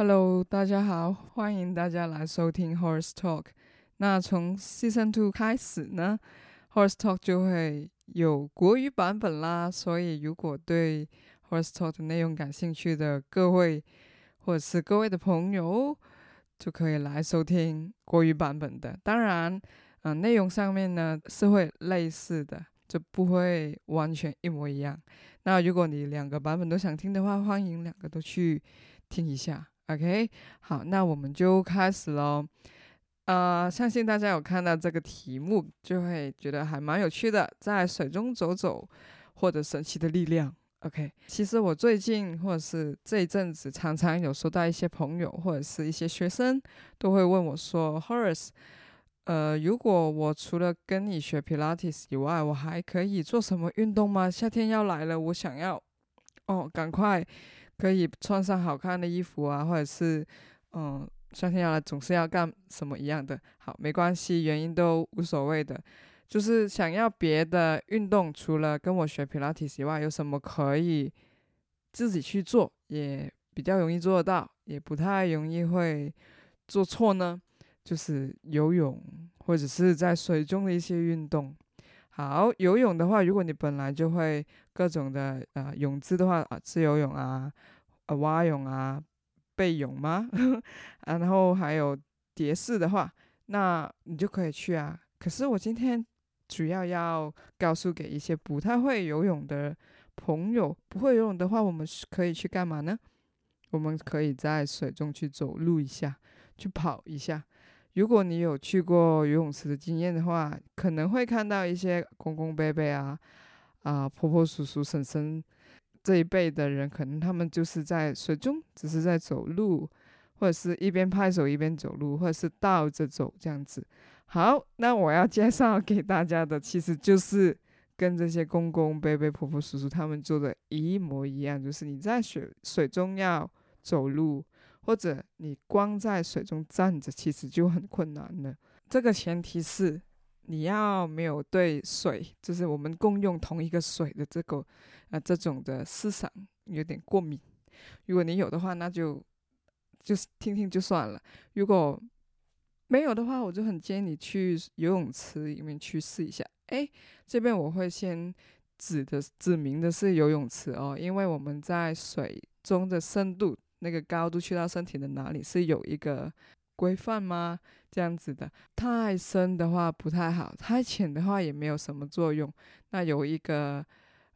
Hello，大家好，欢迎大家来收听 Horse Talk。那从 Season Two 开始呢，Horse Talk 就会有国语版本啦。所以如果对 Horse Talk 的内容感兴趣的各位，或者是各位的朋友，就可以来收听国语版本的。当然，嗯、内容上面呢是会类似的，就不会完全一模一样。那如果你两个版本都想听的话，欢迎两个都去听一下。OK，好，那我们就开始喽。呃，相信大家有看到这个题目，就会觉得还蛮有趣的，在水中走走，或者神奇的力量。OK，其实我最近或者是这一阵子，常常有收到一些朋友或者是一些学生都会问我说：“Horace，呃，如果我除了跟你学 Pilates 以外，我还可以做什么运动吗？夏天要来了，我想要哦，赶快。”可以穿上好看的衣服啊，或者是，嗯，夏天要来总是要干什么一样的。好，没关系，原因都无所谓的，就是想要别的运动，除了跟我学普拉提以外，有什么可以自己去做，也比较容易做得到，也不太容易会做错呢？就是游泳或者是在水中的一些运动。好，游泳的话，如果你本来就会各种的呃泳姿的话啊，自由泳啊，呃蛙泳啊，背泳吗？然后还有蝶式的话，那你就可以去啊。可是我今天主要要告诉给一些不太会游泳的朋友，不会游泳的话，我们是可以去干嘛呢？我们可以在水中去走路一下，去跑一下。如果你有去过游泳池的经验的话，可能会看到一些公公伯伯啊、啊婆婆叔叔婶婶这一辈的人，可能他们就是在水中只是在走路，或者是一边拍手一边走路，或者是倒着走这样子。好，那我要介绍给大家的，其实就是跟这些公公伯伯、婆婆叔叔他们做的一模一样，就是你在水水中要走路。或者你光在水中站着，其实就很困难了。这个前提是你要没有对水，就是我们共用同一个水的这个啊、这种的思想有点过敏。如果你有的话，那就就是听听就算了。如果没有的话，我就很建议你去游泳池里面去试一下。诶，这边我会先指的指明的是游泳池哦，因为我们在水中的深度。那个高度去到身体的哪里是有一个规范吗？这样子的，太深的话不太好，太浅的话也没有什么作用。那有一个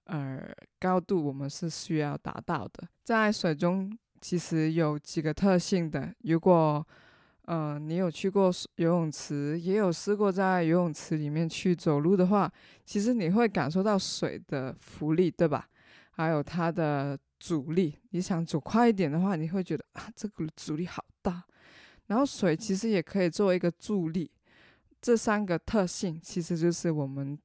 呃高度，我们是需要达到的。在水中其实有几个特性的。如果呃你有去过游泳池，也有试过在游泳池里面去走路的话，其实你会感受到水的浮力，对吧？还有它的。阻力，你想走快一点的话，你会觉得啊，这个阻力好大。然后水其实也可以作为一个助力，这三个特性其实就是我们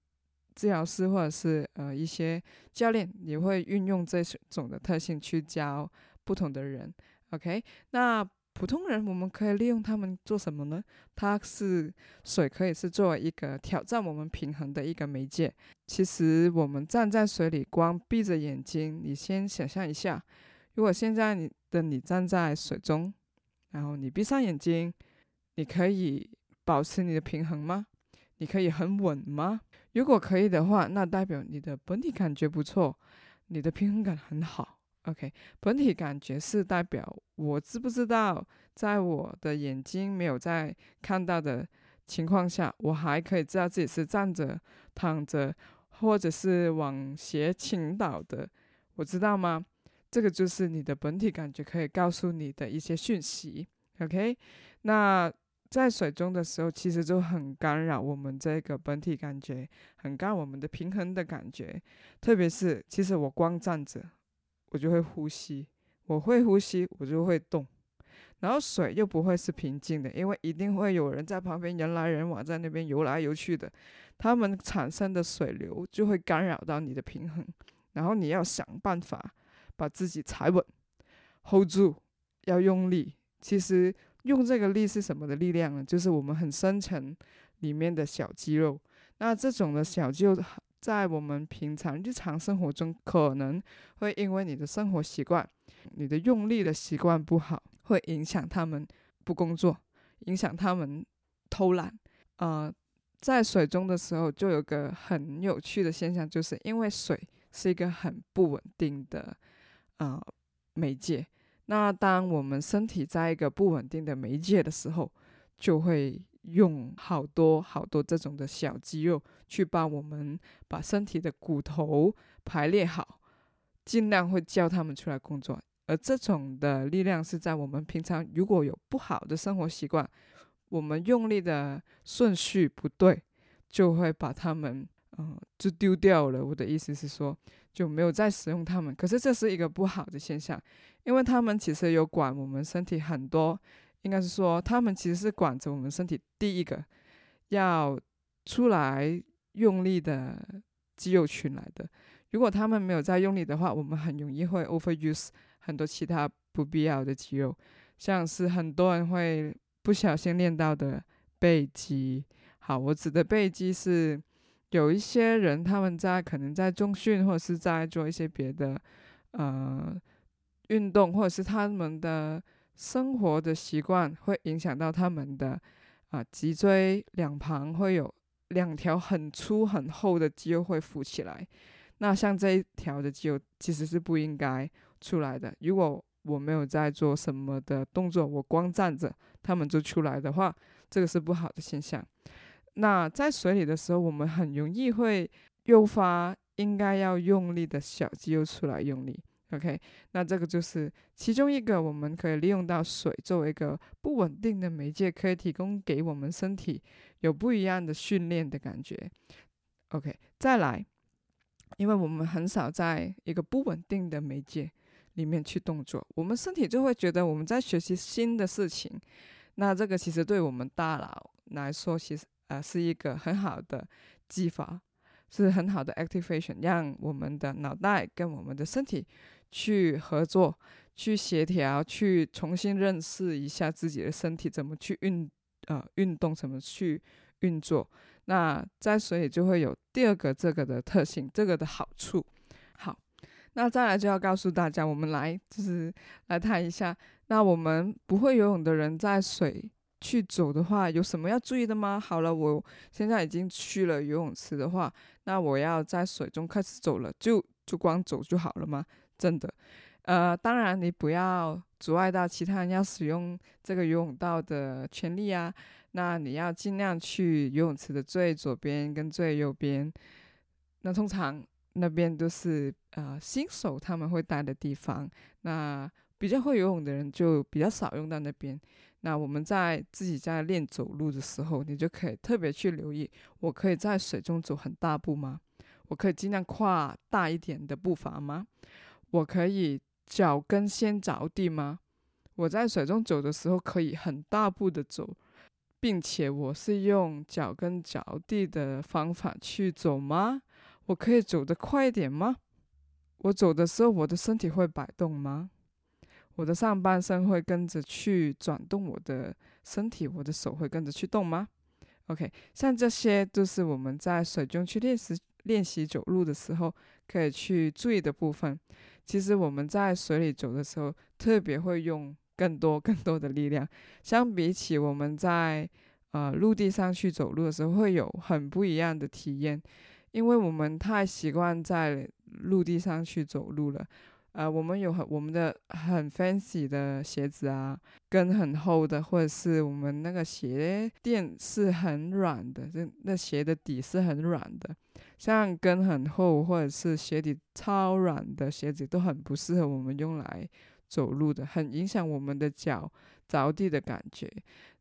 治疗师或者是呃一些教练也会运用这种的特性去教不同的人。OK，那。普通人，我们可以利用它们做什么呢？它是水，可以是作为一个挑战我们平衡的一个媒介。其实我们站在水里，光闭着眼睛，你先想象一下，如果现在你的你站在水中，然后你闭上眼睛，你可以保持你的平衡吗？你可以很稳吗？如果可以的话，那代表你的本体感觉不错，你的平衡感很好。OK，本体感觉是代表我知不知道，在我的眼睛没有在看到的情况下，我还可以知道自己是站着、躺着，或者是往斜倾倒的，我知道吗？这个就是你的本体感觉可以告诉你的一些讯息。OK，那在水中的时候，其实就很干扰我们这个本体感觉，很干扰我们的平衡的感觉，特别是其实我光站着。我就会呼吸，我会呼吸，我就会动，然后水又不会是平静的，因为一定会有人在旁边人来人往，在那边游来游去的，他们产生的水流就会干扰到你的平衡，然后你要想办法把自己踩稳，hold 住，要用力。其实用这个力是什么的力量呢？就是我们很深层里面的小肌肉，那这种的小肌肉在我们平常日常生活中，可能会因为你的生活习惯、你的用力的习惯不好，会影响他们不工作，影响他们偷懒。呃，在水中的时候，就有个很有趣的现象，就是因为水是一个很不稳定的呃媒介。那当我们身体在一个不稳定的媒介的时候，就会用好多好多这种的小肌肉去帮我们把身体的骨头排列好，尽量会叫他们出来工作。而这种的力量是在我们平常如果有不好的生活习惯，我们用力的顺序不对，就会把他们嗯、就丢掉了。我的意思是说，就没有再使用他们。可是这是一个不好的现象。因为他们其实有管我们身体很多，应该是说他们其实是管着我们身体第一个要出来用力的肌肉群来的。如果他们没有在用力的话，我们很容易会 overuse 很多其他不必要的肌肉，像是很多人会不小心练到的背肌。好，我指的背肌是有一些人他们在可能在重训或者是在做一些别的，呃。运动或者是他们的生活的习惯会影响到他们的啊脊椎两旁会有两条很粗很厚的肌肉会浮起来，那像这一条的肌肉其实是不应该出来的。如果我没有在做什么的动作，我光站着，他们就出来的话，这个是不好的现象。那在水里的时候，我们很容易会诱发应该要用力的小肌肉出来用力。OK，那这个就是其中一个，我们可以利用到水作为一个不稳定的媒介，可以提供给我们身体有不一样的训练的感觉。OK，再来，因为我们很少在一个不稳定的媒介里面去动作，我们身体就会觉得我们在学习新的事情。那这个其实对我们大脑来说，其实呃是一个很好的激发，是很好的 activation，让我们的脑袋跟我们的身体。去合作，去协调，去重新认识一下自己的身体，怎么去运呃运动，怎么去运作。那在水里就会有第二个这个的特性，这个的好处。好，那再来就要告诉大家，我们来就是来谈一下，那我们不会游泳的人在水去走的话，有什么要注意的吗？好了，我现在已经去了游泳池的话，那我要在水中开始走了，就就光走就好了吗？真的，呃，当然你不要阻碍到其他人要使用这个游泳道的权利啊。那你要尽量去游泳池的最左边跟最右边。那通常那边都是呃新手他们会待的地方。那比较会游泳的人就比较少用到那边。那我们在自己在练走路的时候，你就可以特别去留意，我可以在水中走很大步吗？我可以尽量跨大一点的步伐吗？我可以脚跟先着地吗？我在水中走的时候可以很大步的走，并且我是用脚跟着地的方法去走吗？我可以走得快一点吗？我走的时候我的身体会摆动吗？我的上半身会跟着去转动我的身体，我的手会跟着去动吗？OK，像这些都是我们在水中去练习练习走路的时候可以去注意的部分。其实我们在水里走的时候，特别会用更多更多的力量，相比起我们在呃陆地上去走路的时候，会有很不一样的体验，因为我们太习惯在陆地上去走路了。呃，我们有很我们的很 fancy 的鞋子啊，跟很厚的，或者是我们那个鞋垫是很软的，这那鞋的底是很软的。像跟很厚或者是鞋底超软的鞋子都很不适合我们用来走路的，很影响我们的脚着地的感觉。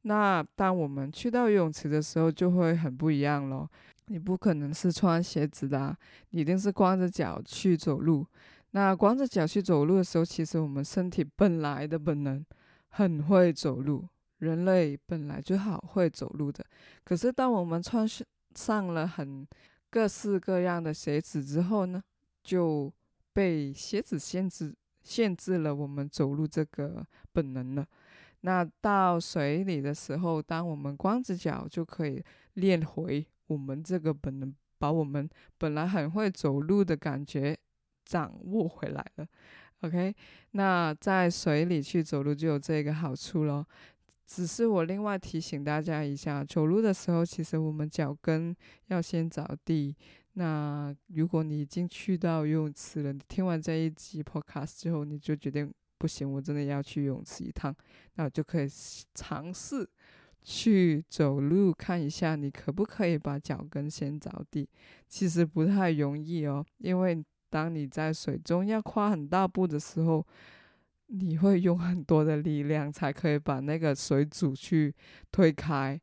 那当我们去到游泳池的时候，就会很不一样咯。你不可能是穿鞋子的啊，你一定是光着脚去走路。那光着脚去走路的时候，其实我们身体本来的本能很会走路，人类本来就好会走路的。可是当我们穿上了很各式各样的鞋子之后呢，就被鞋子限制限制了我们走路这个本能了。那到水里的时候，当我们光着脚就可以练回我们这个本能把我们本来很会走路的感觉掌握回来了。OK，那在水里去走路就有这个好处咯。只是我另外提醒大家一下，走路的时候其实我们脚跟要先着地。那如果你已经去到游泳池了，你听完这一集 Podcast 之后，你就决定不行，我真的要去游泳池一趟，那我就可以尝试去走路看一下，你可不可以把脚跟先着地。其实不太容易哦，因为。当你在水中要跨很大步的时候，你会用很多的力量才可以把那个水阻去推开，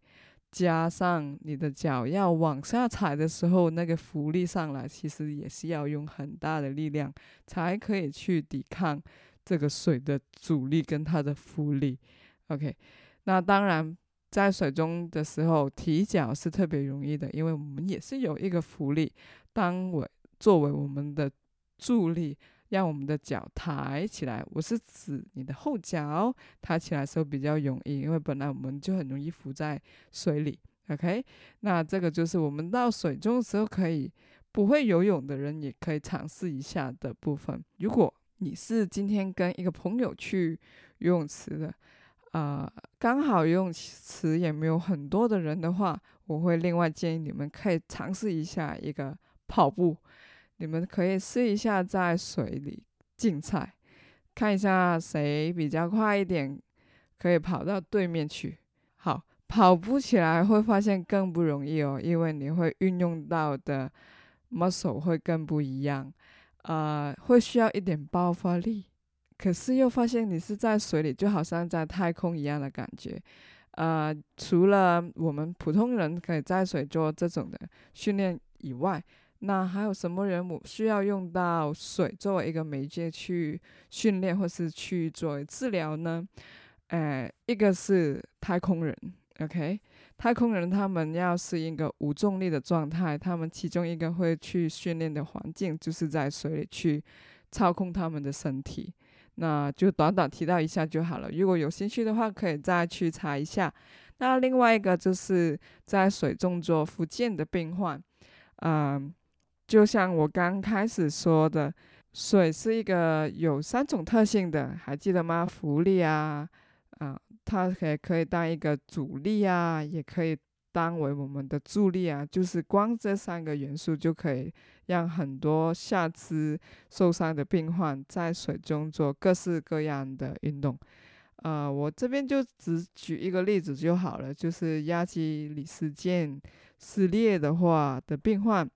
加上你的脚要往下踩的时候，那个浮力上来，其实也是要用很大的力量才可以去抵抗这个水的阻力跟它的浮力。OK，那当然在水中的时候提脚是特别容易的，因为我们也是有一个浮力。当我作为我们的助力，让我们的脚抬起来。我是指你的后脚抬起来时候比较容易，因为本来我们就很容易浮在水里。OK，那这个就是我们到水中的时候可以不会游泳的人也可以尝试一下的部分。如果你是今天跟一个朋友去游泳池的，啊、刚好游泳池也没有很多的人的话，我会另外建议你们可以尝试一下一个。跑步，你们可以试一下在水里竞赛，看一下谁比较快一点，可以跑到对面去。好，跑步起来会发现更不容易哦，因为你会运用到的 muscle 会更不一样，呃，会需要一点爆发力，可是又发现你是在水里，就好像在太空一样的感觉。呃，除了我们普通人可以在水做这种的训练以外，那还有什么人我需要用到水作为一个媒介去训练或是去做治疗呢？呃，一个是太空人，OK，太空人他们要适应一个无重力的状态，他们其中一个会去训练的环境就是在水里去操控他们的身体。那就短短提到一下就好了，如果有兴趣的话，可以再去查一下。那另外一个就是在水中做复健的病患，嗯、就像我刚开始说的，水是一个有三种特性的，还记得吗？浮力啊，啊、它也可以当一个阻力啊，也可以当为我们的助力啊。就是光这三个元素就可以让很多下肢受伤的病患在水中做各式各样的运动。呃，我这边就只举一个例子就好了，就是亚基里斯腱撕裂的话的病患。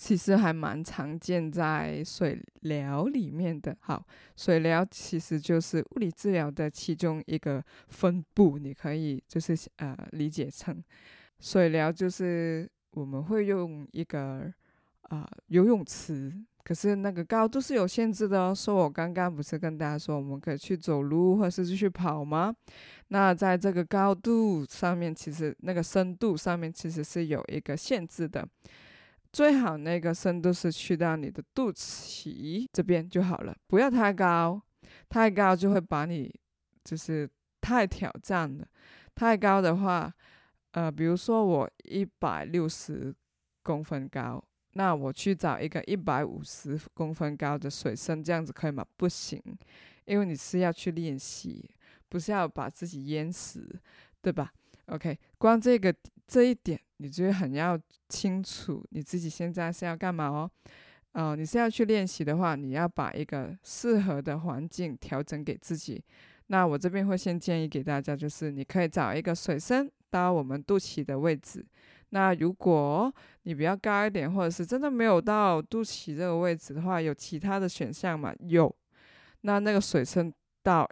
其实还蛮常见在水疗里面的。好，水疗其实就是物理治疗的其中一个分部，你可以就是呃理解成水疗就是我们会用一个啊、游泳池，可是那个高度是有限制的哦。说我刚刚不是跟大家说我们可以去走路或者是去跑吗？那在这个高度上面，其实那个深度上面其实是有一个限制的。最好那个深度是去到你的肚脐这边就好了，不要太高，太高就会把你就是太挑战了。太高的话，呃，比如说我一百六十公分高，那我去找一个一百五十公分高的水深，这样子可以吗？不行，因为你是要去练习，不是要把自己淹死，对吧？OK，光这个这一点。你就很要清楚你自己现在是要干嘛哦，呃，你是要去练习的话，你要把一个适合的环境调整给自己。那我这边会先建议给大家，就是你可以找一个水深到我们肚脐的位置。那如果你比较高一点，或者是真的没有到肚脐这个位置的话，有其他的选项吗？有，那那个水深到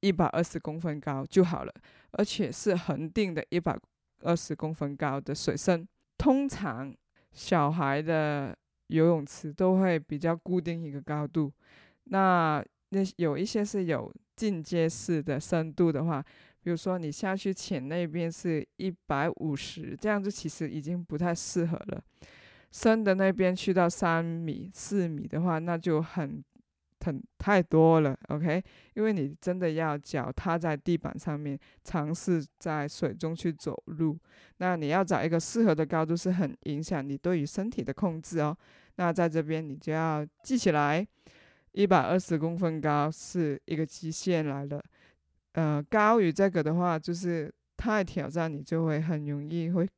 一百二十公分高就好了，而且是恒定的一百。二十公分高的水深，通常小孩的游泳池都会比较固定一个高度。那那有一些是有进阶式的深度的话，比如说你下去浅那边是一百五十，这样子其实已经不太适合了。深的那边去到三米、四米的话，那就很很太多了，OK？因为你真的要脚踏在地板上面，尝试在水中去走路，那你要找一个适合的高度，是很影响你对于身体的控制哦。那在这边你就要记起来，一百二十公分高是一个极限来了，呃，高于这个的话，就是太挑战，你就会很容易会。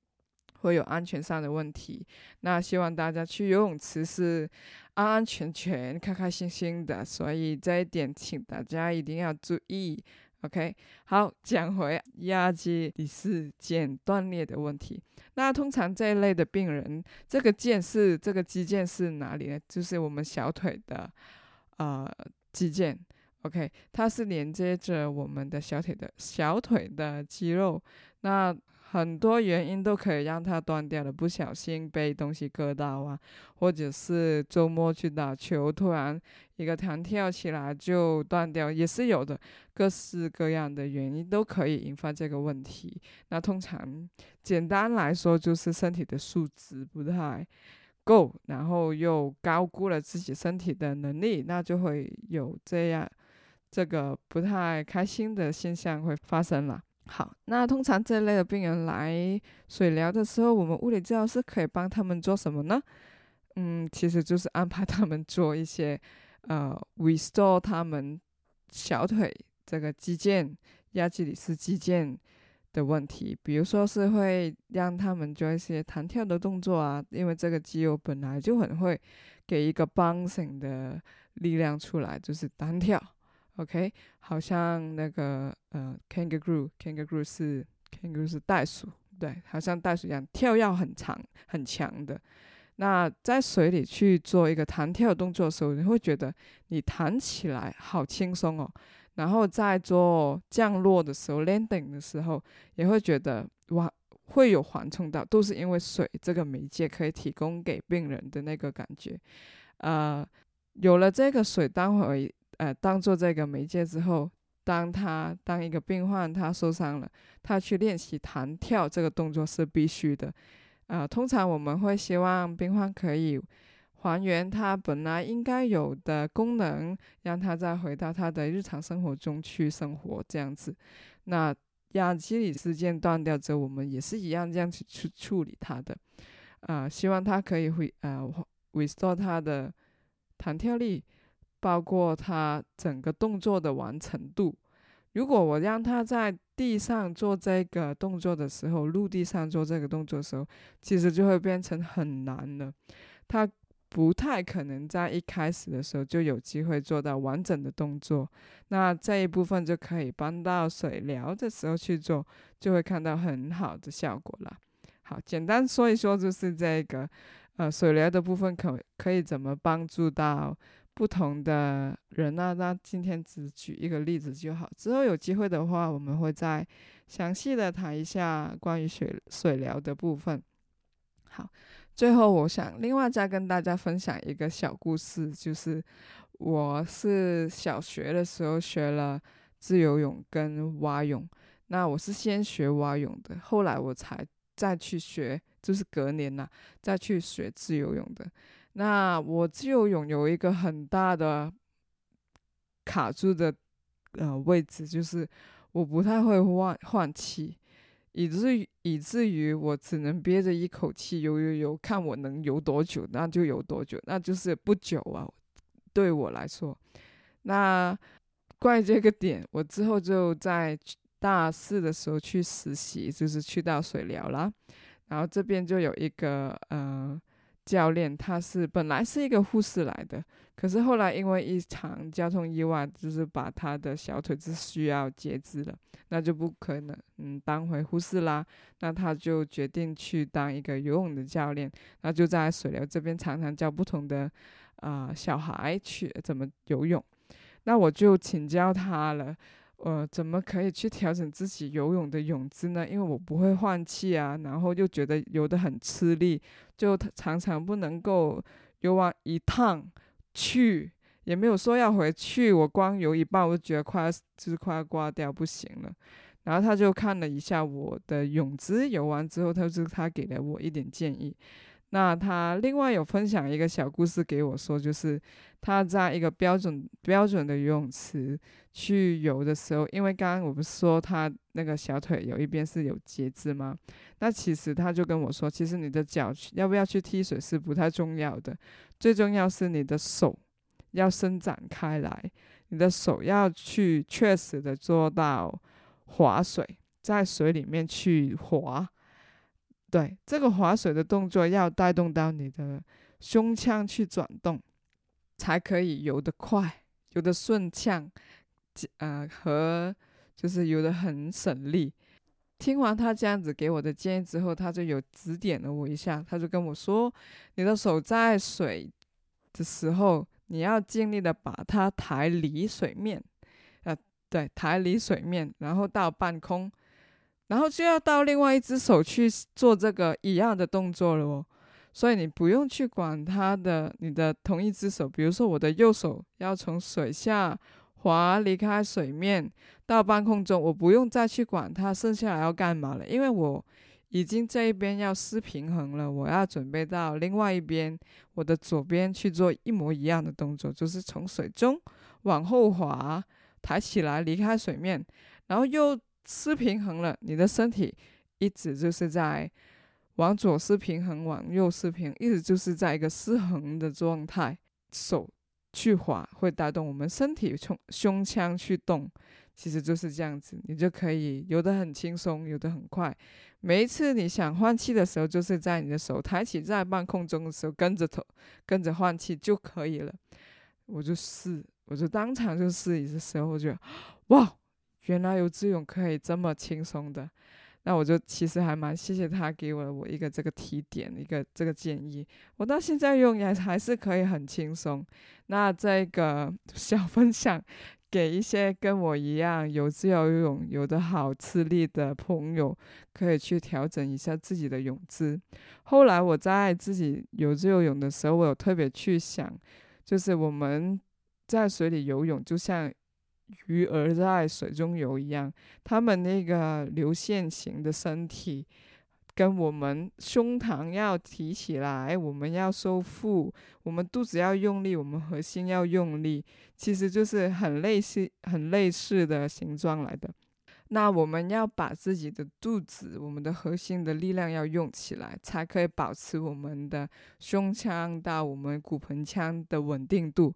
会有安全上的问题，那希望大家去游泳池是安安全全、开开心心的，所以这一点请大家一定要注意。OK，好，讲回亚基里斯腱断裂的问题。那通常这一类的病人，这个腱是这个肌腱是哪里呢？就是我们小腿的呃肌腱。OK，它是连接着我们的小腿的小腿的肌肉。那很多原因都可以让它断掉的，不小心被东西割到啊，或者是周末去打球，突然一个弹跳起来就断掉，也是有的。各式各样的原因都可以引发这个问题。那通常简单来说，就是身体的素质不太够，然后又高估了自己身体的能力，那就会有这样这个不太开心的现象会发生了。好，那通常这类的病人来水疗的时候，我们物理治疗师可以帮他们做什么呢？嗯，其实就是安排他们做一些呃，restore 他们小腿这个肌腱、亚基里斯肌腱的问题，比如说是会让他们做一些弹跳的动作啊，因为这个肌肉本来就很会给一个 bouncing 的力量出来，就是弹跳。OK，好像那个呃，kangaroo，kangaroo 是 kangaroo 是袋鼠，对，好像袋鼠一样，跳跃很长很强的。那在水里去做一个弹跳动作的时候，你会觉得你弹起来好轻松哦。然后在做降落的时候，landing 的时候，也会觉得哇，会有缓冲到，都是因为水这个媒介可以提供给病人的那个感觉。呃，有了这个水，当会。呃，当做这个媒介之后，当他当一个病患他受伤了，他去练习弹跳这个动作是必须的。呃，通常我们会希望病患可以还原他本来应该有的功能，让他再回到他的日常生活中去生活这样子。那亚基里事件断掉之后，我们也是一样这样去去处理他的。呃，希望他可以回呃 restore 他的弹跳力。包括他整个动作的完成度。如果我让他在地上做这个动作的时候，陆地上做这个动作的时候，其实就会变成很难了。他不太可能在一开始的时候就有机会做到完整的动作。那这一部分就可以搬到水疗的时候去做，就会看到很好的效果了。好，简单说一说，就是这个呃水疗的部分可可以怎么帮助到。不同的人呢、啊，那今天只举一个例子就好。之后有机会的话，我们会再详细的谈一下关于水水疗的部分。好，最后我想另外再跟大家分享一个小故事，就是我是小学的时候学了自由泳跟蛙泳。那我是先学蛙泳的，后来我才再去学，就是隔年呐、再去学自由泳的。那我自由泳有一个很大的卡住的呃位置，就是我不太会换换气，以至于以至于我只能憋着一口气游游游，看我能游多久，那就游多久，那就是不久啊，对我来说。那关于这个点，我之后就在大四的时候去实习，就是去到水疗啦，然后这边就有一个呃。教练他是本来是一个护士来的，可是后来因为一场交通意外，就是把他的小腿是需要截肢了，那就不可能嗯当回护士啦。那他就决定去当一个游泳的教练，那就在水流这边常常教不同的啊、小孩去怎么游泳。那我就请教他了。呃，怎么可以去调整自己游泳的泳姿呢？因为我不会换气啊，然后又觉得游得很吃力，就常常不能够游完一趟去，也没有说要回去。我光游一半，我就觉得快就是快要挂掉，不行了。然后他就看了一下我的泳姿，游完之后，他就他给了我一点建议。那他另外有分享一个小故事给我说，就是他在一个标准标准的游泳池去游的时候，因为刚刚我不是说他那个小腿有一边是有节制吗？那其实他就跟我说，其实你的脚要不要去踢水是不太重要的，最重要是你的手要伸展开来，你的手要去确实的做到划水，在水里面去划。对，这个划水的动作要带动到你的胸腔去转动，才可以游得快，游得顺畅，呃，和就是游得很省力。听完他这样子给我的建议之后，他就有指点了我一下，他就跟我说：“你的手在水的时候，你要尽力的把它抬离水面，呃，对，抬离水面，然后到半空。”然后就要到另外一只手去做这个一样的动作了哦，所以你不用去管它的，你的同一只手，比如说我的右手要从水下滑离开水面到半空中，我不用再去管它剩下来要干嘛了，因为我已经这一边要失平衡了，我要准备到另外一边，我的左边去做一模一样的动作，就是从水中往后滑，抬起来离开水面，然后又。失平衡了，你的身体一直就是在往左失平衡，往右失平，一直就是在一个失衡的状态。手去滑会带动我们身体从胸腔去动，其实就是这样子，你就可以游得很轻松，游得很快。每一次你想换气的时候，就是在你的手抬起在半空中的时候，跟着头跟着换气就可以了。我就试，我就当场就试一次时候，我觉得哇。原来游自由泳可以这么轻松的，那我就其实还蛮谢谢他给我我一个这个提点，一个这个建议。我到现在用也还是可以很轻松。那这个 小分享给一些跟我一样有自由泳游得好吃力的朋友，可以去调整一下自己的泳姿。后来我在自己游自由泳的时候，我有特别去想，就是我们在水里游泳，就像。鱼儿在水中游一样，他们那个流线型的身体，跟我们胸膛要提起来，我们要收腹，我们肚子要用力，我们核心要用力，其实就是很类似、很类似的形状来的。那我们要把自己的肚子、我们的核心的力量要用起来，才可以保持我们的胸腔到我们骨盆腔的稳定度。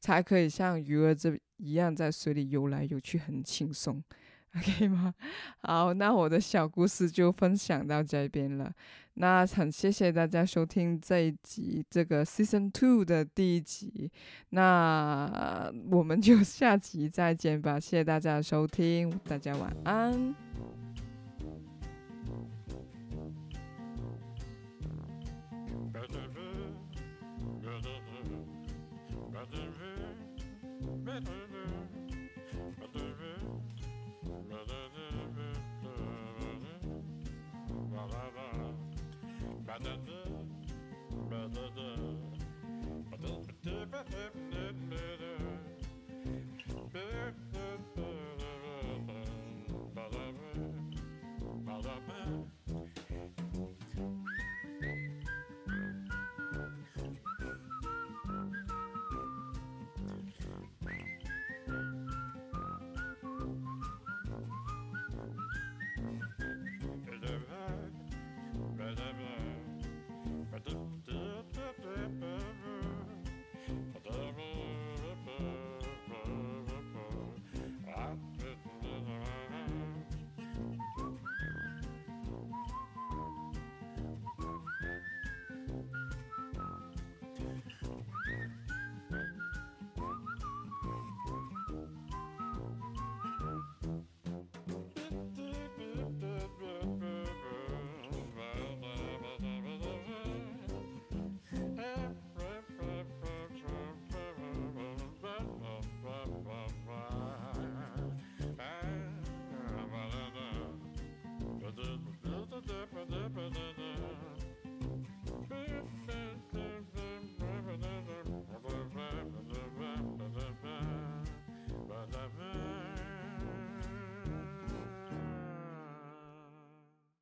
才可以像鱼儿这一样在水里游来游去，很轻松，OK 吗？好，那我的小故事就分享到这边了。那很谢谢大家收听这一集，这个 Season Two 的第一集。那我们就下集再见吧。谢谢大家的收听，大家晚安。da da